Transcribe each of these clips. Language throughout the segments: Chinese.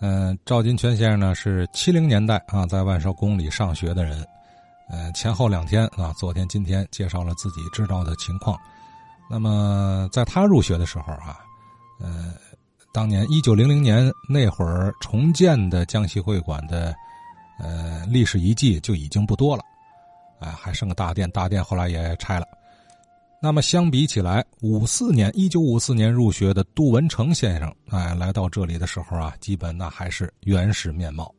嗯，赵金泉先生呢是七零年代啊，在万寿宫里上学的人。呃，前后两天啊，昨天、今天介绍了自己知道的情况。那么，在他入学的时候啊，呃，当年一九零零年那会儿重建的江西会馆的呃历史遗迹就已经不多了，啊，还剩个大殿，大殿后来也拆了。那么相比起来，五四年一九五四年入学的杜文成先生，哎，来到这里的时候啊，基本那还是原始面貌。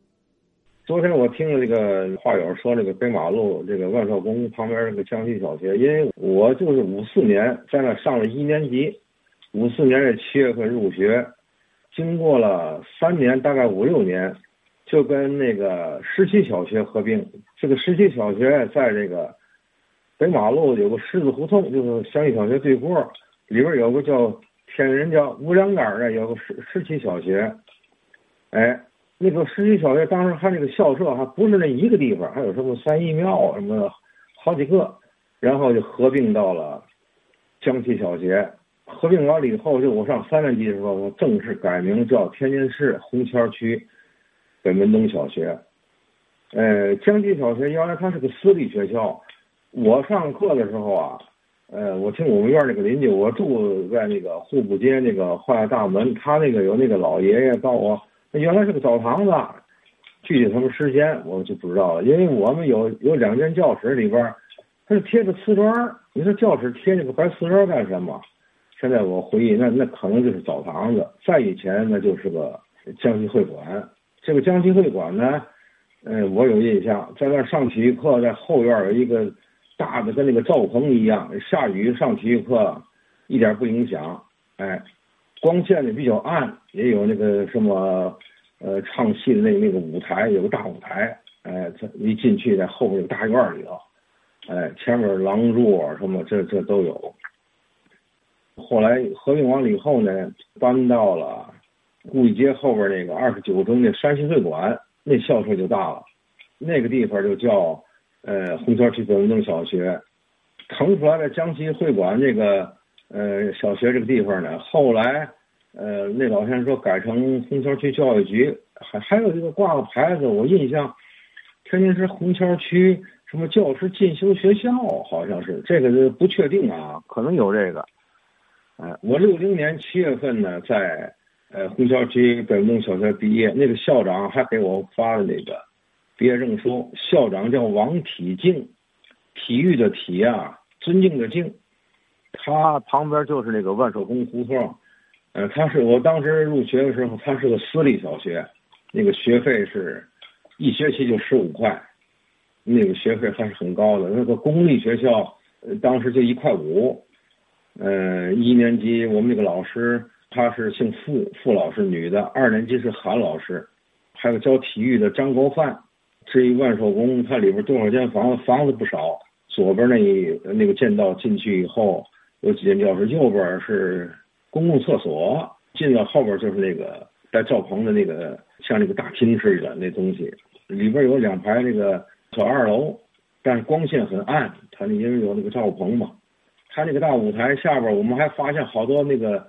昨天我听了这个话友说，这个北马路这个万寿宫旁边这个江西小学，因为我就是五四年在那上了一年级，五四年的七月份入学，经过了三年，大概五六年，就跟那个十七小学合并。这个十七小学在这个北马路有个狮子胡同，就是江西小学对过，里边有个叫天人叫五粮杆的，有个十十七小学，哎。那个十七小学当时还那个校舍还不是那一个地方，还有什么三义庙什么好几个，然后就合并到了江西小学。合并完了以后，就我上三年级的时候，我正式改名叫天津市红桥区北门东小学。呃，江西小学原来它是个私立学校，我上课的时候啊，呃，我听我们院那个邻居，我住在那个户部街那个化大门，他那个有那个老爷爷告我。那原来是个澡堂子，具体什么时间我就不知道了。因为我们有有两间教室里边，它是贴着瓷砖你说教室贴那个白瓷砖干什么？现在我回忆，那那可能就是澡堂子。再以前那就是个江西会馆。这个江西会馆呢，嗯，我有印象，在那上体育课，在后院有一个大的跟那个罩棚一样，下雨上体育课一点不影响。哎。光线呢比较暗，也有那个什么，呃，唱戏的那那个舞台，有个大舞台，哎，这一进去在后面有大院里头，哎，前面廊柱什么这这都有。后来合并完了以后呢，搬到了故意街后边那个二十九中那山西会馆，那校舍就大了，那个地方就叫呃红桥区北门洞小学，腾出来的江西会馆这个。呃，小学这个地方呢，后来，呃，那老先生说改成红桥区教育局，还还有一个挂个牌子，我印象，天津市红桥区什么教师进修学校，好像是这个不确定啊，可能有这个。哎，我六零年七月份呢，在呃红桥区北门小学毕业，那个校长还给我发了那个毕业证书，校长叫王体敬，体育的体啊，尊敬的敬。他旁边就是那个万寿宫胡同，呃，他是我当时入学的时候，他是个私立小学，那个学费是一学期就十五块，那个学费还是很高的。那个公立学校，呃，当时就一块五，呃，一年级我们那个老师他是姓傅，傅老师女的，二年级是韩老师，还有教体育的张国范。至于万寿宫，它里边多少间房子？房子不少，左边那那个剑道进去以后。有几间教室，右边是公共厕所，进了后边就是那个带罩棚的那个，像那个大厅似的那东西。里边有两排那个小二楼，但是光线很暗，它那因为有那个罩棚嘛。它那个大舞台下边，我们还发现好多那个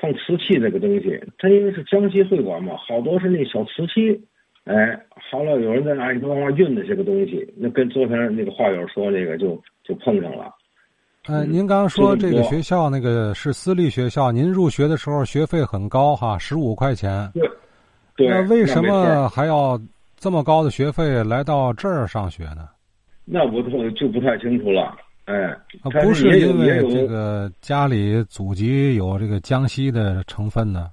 放瓷器那个东西。它因为是江西会馆嘛，好多是那小瓷器。哎，好了，有人在那里头往外运那些个东西，那跟昨天那个话友说那个就就碰上了。嗯，您刚刚说这个学校那个是私立学校，您入学的时候学费很高哈，十五块钱。对，那为什么还要这么高的学费来到这儿上学呢？那我就就不太清楚了。哎，不是因为这个家里祖籍有这个江西的成分呢？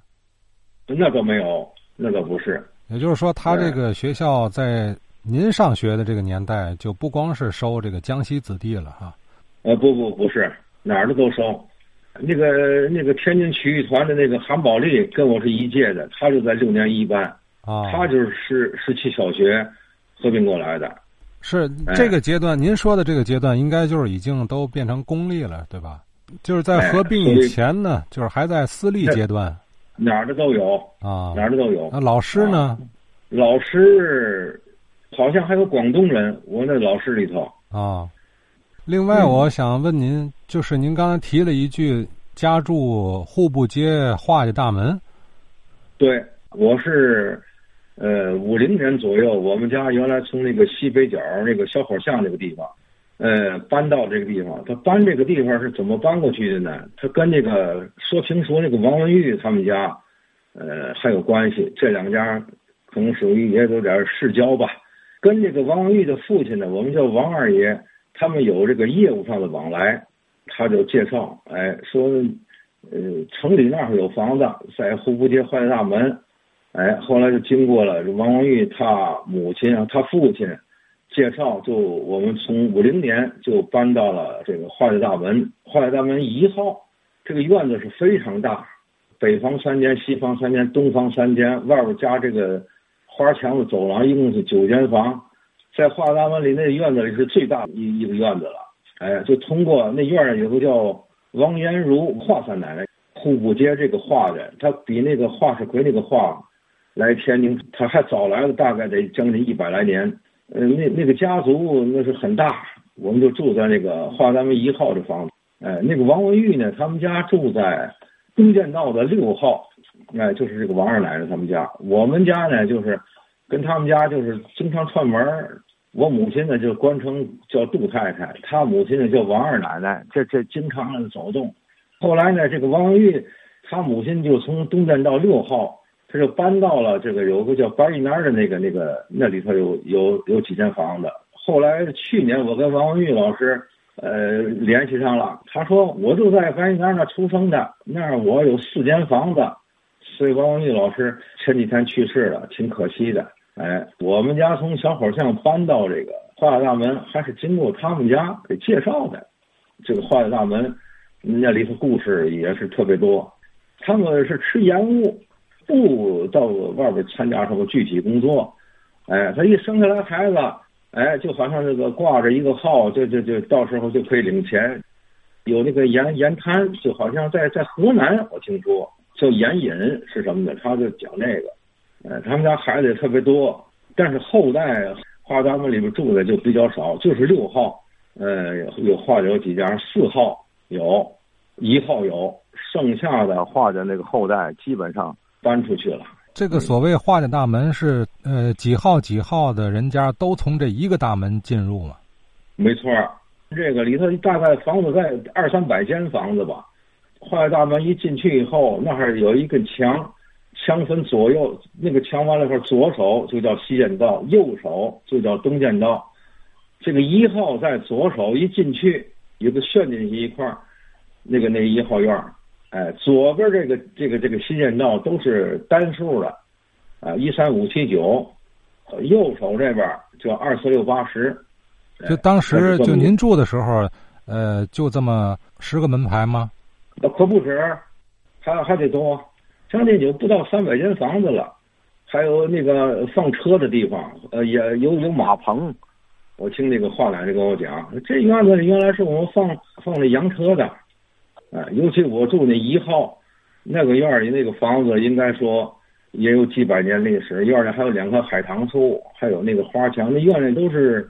那倒没有，那倒不是。也就是说，他这个学校在您上学的这个年代，就不光是收这个江西子弟了哈。呃不不不是哪儿的都收，那个那个天津曲艺团的那个韩宝利跟我是一届的，他就在六年一班，啊，他就是十十七小学合并过来的，是这个阶段，您说的这个阶段应该就是已经都变成公立了，对吧？就是在合并以前呢，就是还在私立阶段，哪儿的都有啊，哪儿的都有。那老师呢？老师好像还有广东人，我那老师里头啊。另外，我想问您，就是您刚才提了一句“家住户部街画家大门”，对，我是，呃，五零年左右，我们家原来从那个西北角那个小口巷那个地方，呃，搬到这个地方。他搬这个地方是怎么搬过去的呢？他跟那个说评书那个王文玉他们家，呃，还有关系。这两家可能属于也有点世交吧。跟这个王文玉的父亲呢，我们叫王二爷，他们有这个业务上的往来，他就介绍，哎，说。呃，城里那儿有房子，在户部街坏大门，哎，后来就经过了王文玉他母亲啊，他父亲介绍，就我们从五零年就搬到了这个坏大门，坏大门一号，这个院子是非常大，北房三间，西房三间，东房三间，外边加这个花墙的走廊，一共是九间房，在坏大门里那院子里是最大的一一个院子了，哎，就通过那院儿有个叫。王延如华三奶奶，户部街这个画的，他比那个华世奎那个画来天津，他还早来了，大概得将近一百来年。呃，那那个家族那是很大，我们就住在那个华单位一号的房子。哎，那个王文玉呢，他们家住在东建道的六号，哎，就是这个王二奶奶他们家。我们家呢，就是跟他们家就是经常串门我母亲呢就官称叫杜太太，她母亲呢叫王二奶奶，这这经常走动。后来呢，这个王文玉，他母亲就从东建道六号，他就搬到了这个有个叫白玉南的那个那个那里头有有有几间房子。后来去年我跟王文玉老师呃联系上了，他说我就在白玉南那出生的，那儿我有四间房子，所以王文玉老师前几天去世了，挺可惜的。哎，我们家从小火巷搬到这个画大门，还是经过他们家给介绍的。这个画大门那里头故事也是特别多。他们是吃盐务，不到外边参加什么具体工作。哎，他一生下来孩子，哎，就好像这个挂着一个号，就就就到时候就可以领钱。有那个盐盐滩，就好像在在河南，我听说叫盐引是什么的，他就讲那个。呃，他们家孩子也特别多，但是后代画家们里面住的就比较少，就是六号，呃，有画的有几家，四号有，一号有，剩下的画的那个后代基本上搬出去了。这个所谓画的大门是，呃，几号几号的人家都从这一个大门进入吗？没错，这个里头大概房子在二三百间房子吧，画大门一进去以后，那儿有一个墙。墙分左右，那个墙完了以后，左手就叫西建道，右手就叫东建道。这个一号在左手一进去，有个旋进去一块儿，那个那一号院儿，哎，左边这个这个这个新建道都是单数的，啊，一三五七九，右手这边就二四六八十。就当时就您住的时候，呃，就这么十个门牌吗？那可不止，还还得多。将近有不到三百间房子了，还有那个放车的地方，呃，也有有马棚。我听那个华奶奶跟我讲，这院子里原来是我们放放那洋车的，啊，尤其我住那一号，那个院里那个房子，应该说也有几百年历史。院里还有两棵海棠树，还有那个花墙。那院里都是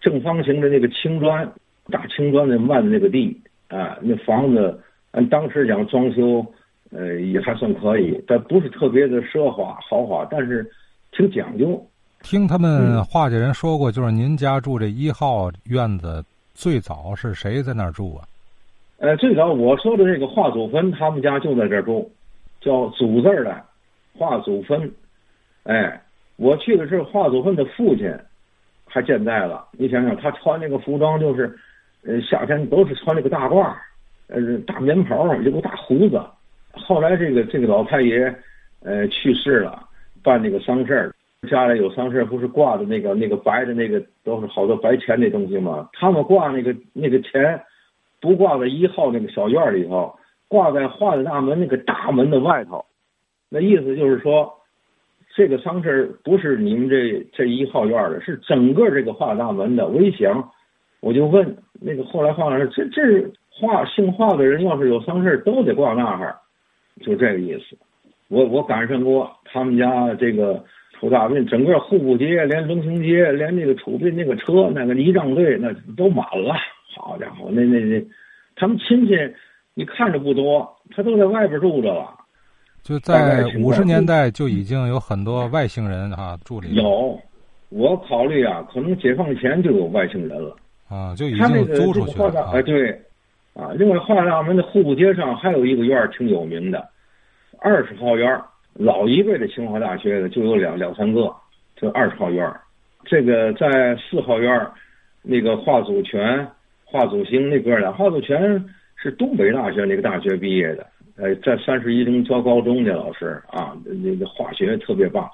正方形的那个青砖，大青砖的漫的那个地，啊，那房子按当时讲装修。呃，也还算可以，但不是特别的奢华豪华，但是挺讲究。听他们画家人说过，就是您家住这一号院子，最早是谁在那儿住啊？呃，最早我说的这个华祖芬，他们家就在这儿住，叫祖字儿的华祖芬。哎，我去的是华祖芬的父亲，还健在了。你想想，他穿那个服装，就是呃夏天都是穿那个大褂，呃大棉袍，有个大胡子。后来这个这个老太爷，呃，去世了，办那个丧事儿，家里有丧事儿，不是挂的那个那个白的那个都是好多白钱那东西吗？他们挂那个那个钱，不挂在一号那个小院里头，挂在画的大门那个大门的外头。那意思就是说，这个丧事不是你们这这一号院的，是整个这个画大门的。我一想，我就问那个后来画老师，这这画姓画的人要是有丧事，都得挂那儿。就这个意思，我我赶上过他们家这个出大殡，整个户部街连龙兴街连那个出殡那个车那个仪仗队那都满了。好家伙，那那那，他们亲戚你看着不多，他都在外边住着了。就在五十年代就已经有很多外星人啊住里。有，我考虑啊，可能解放前就有外星人了。啊，就已经租出去了。哎，对，啊，另外华大门的户部街上还有一个院儿挺有名的，二十号院儿，老一辈的清华大学的就有两两三个，这二十号院儿。这个在四号院儿，那个华祖全、华祖兴那哥俩，华祖全是东北大学那个大学毕业的，呃，在三十一中教高中的老师啊，那个化学特别棒。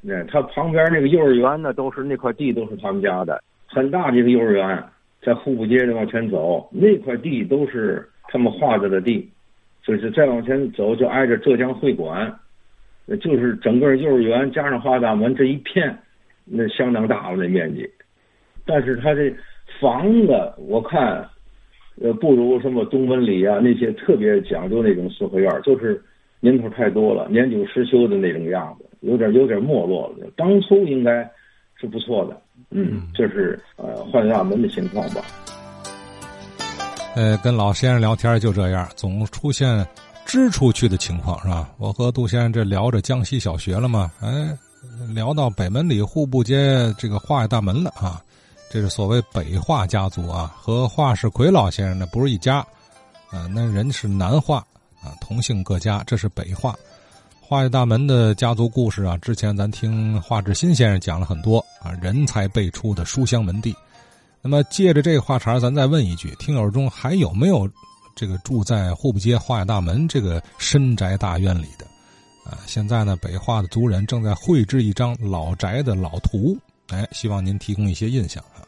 那他旁边那个幼儿园呢，都是那块地都是他们家的。很大的一个幼儿园，在户部街的往前走，那块地都是他们画着的地，就是再往前走就挨着浙江会馆，就是整个幼儿园加上华大门这一片，那相当大了那面积。但是他这房子，我看，呃，不如什么东门里啊那些特别讲究那种四合院，就是年头太多了，年久失修的那种样子，有点有点没落了。当初应该是不错的。嗯，这是呃换大门的情况吧。呃，跟老先生聊天就这样，总出现支出去的情况是吧？我和杜先生这聊着江西小学了嘛，哎，聊到北门里户部街这个画大门了啊。这是所谓北画家族啊，和华世奎老先生呢不是一家啊，那人是南画啊，同姓各家，这是北画。画家大门的家族故事啊，之前咱听华志新先生讲了很多啊，人才辈出的书香门第。那么借着这个话茬咱再问一句：听友中还有没有这个住在户部街画家大门这个深宅大院里的？啊，现在呢，北画的族人正在绘制一张老宅的老图，哎，希望您提供一些印象啊。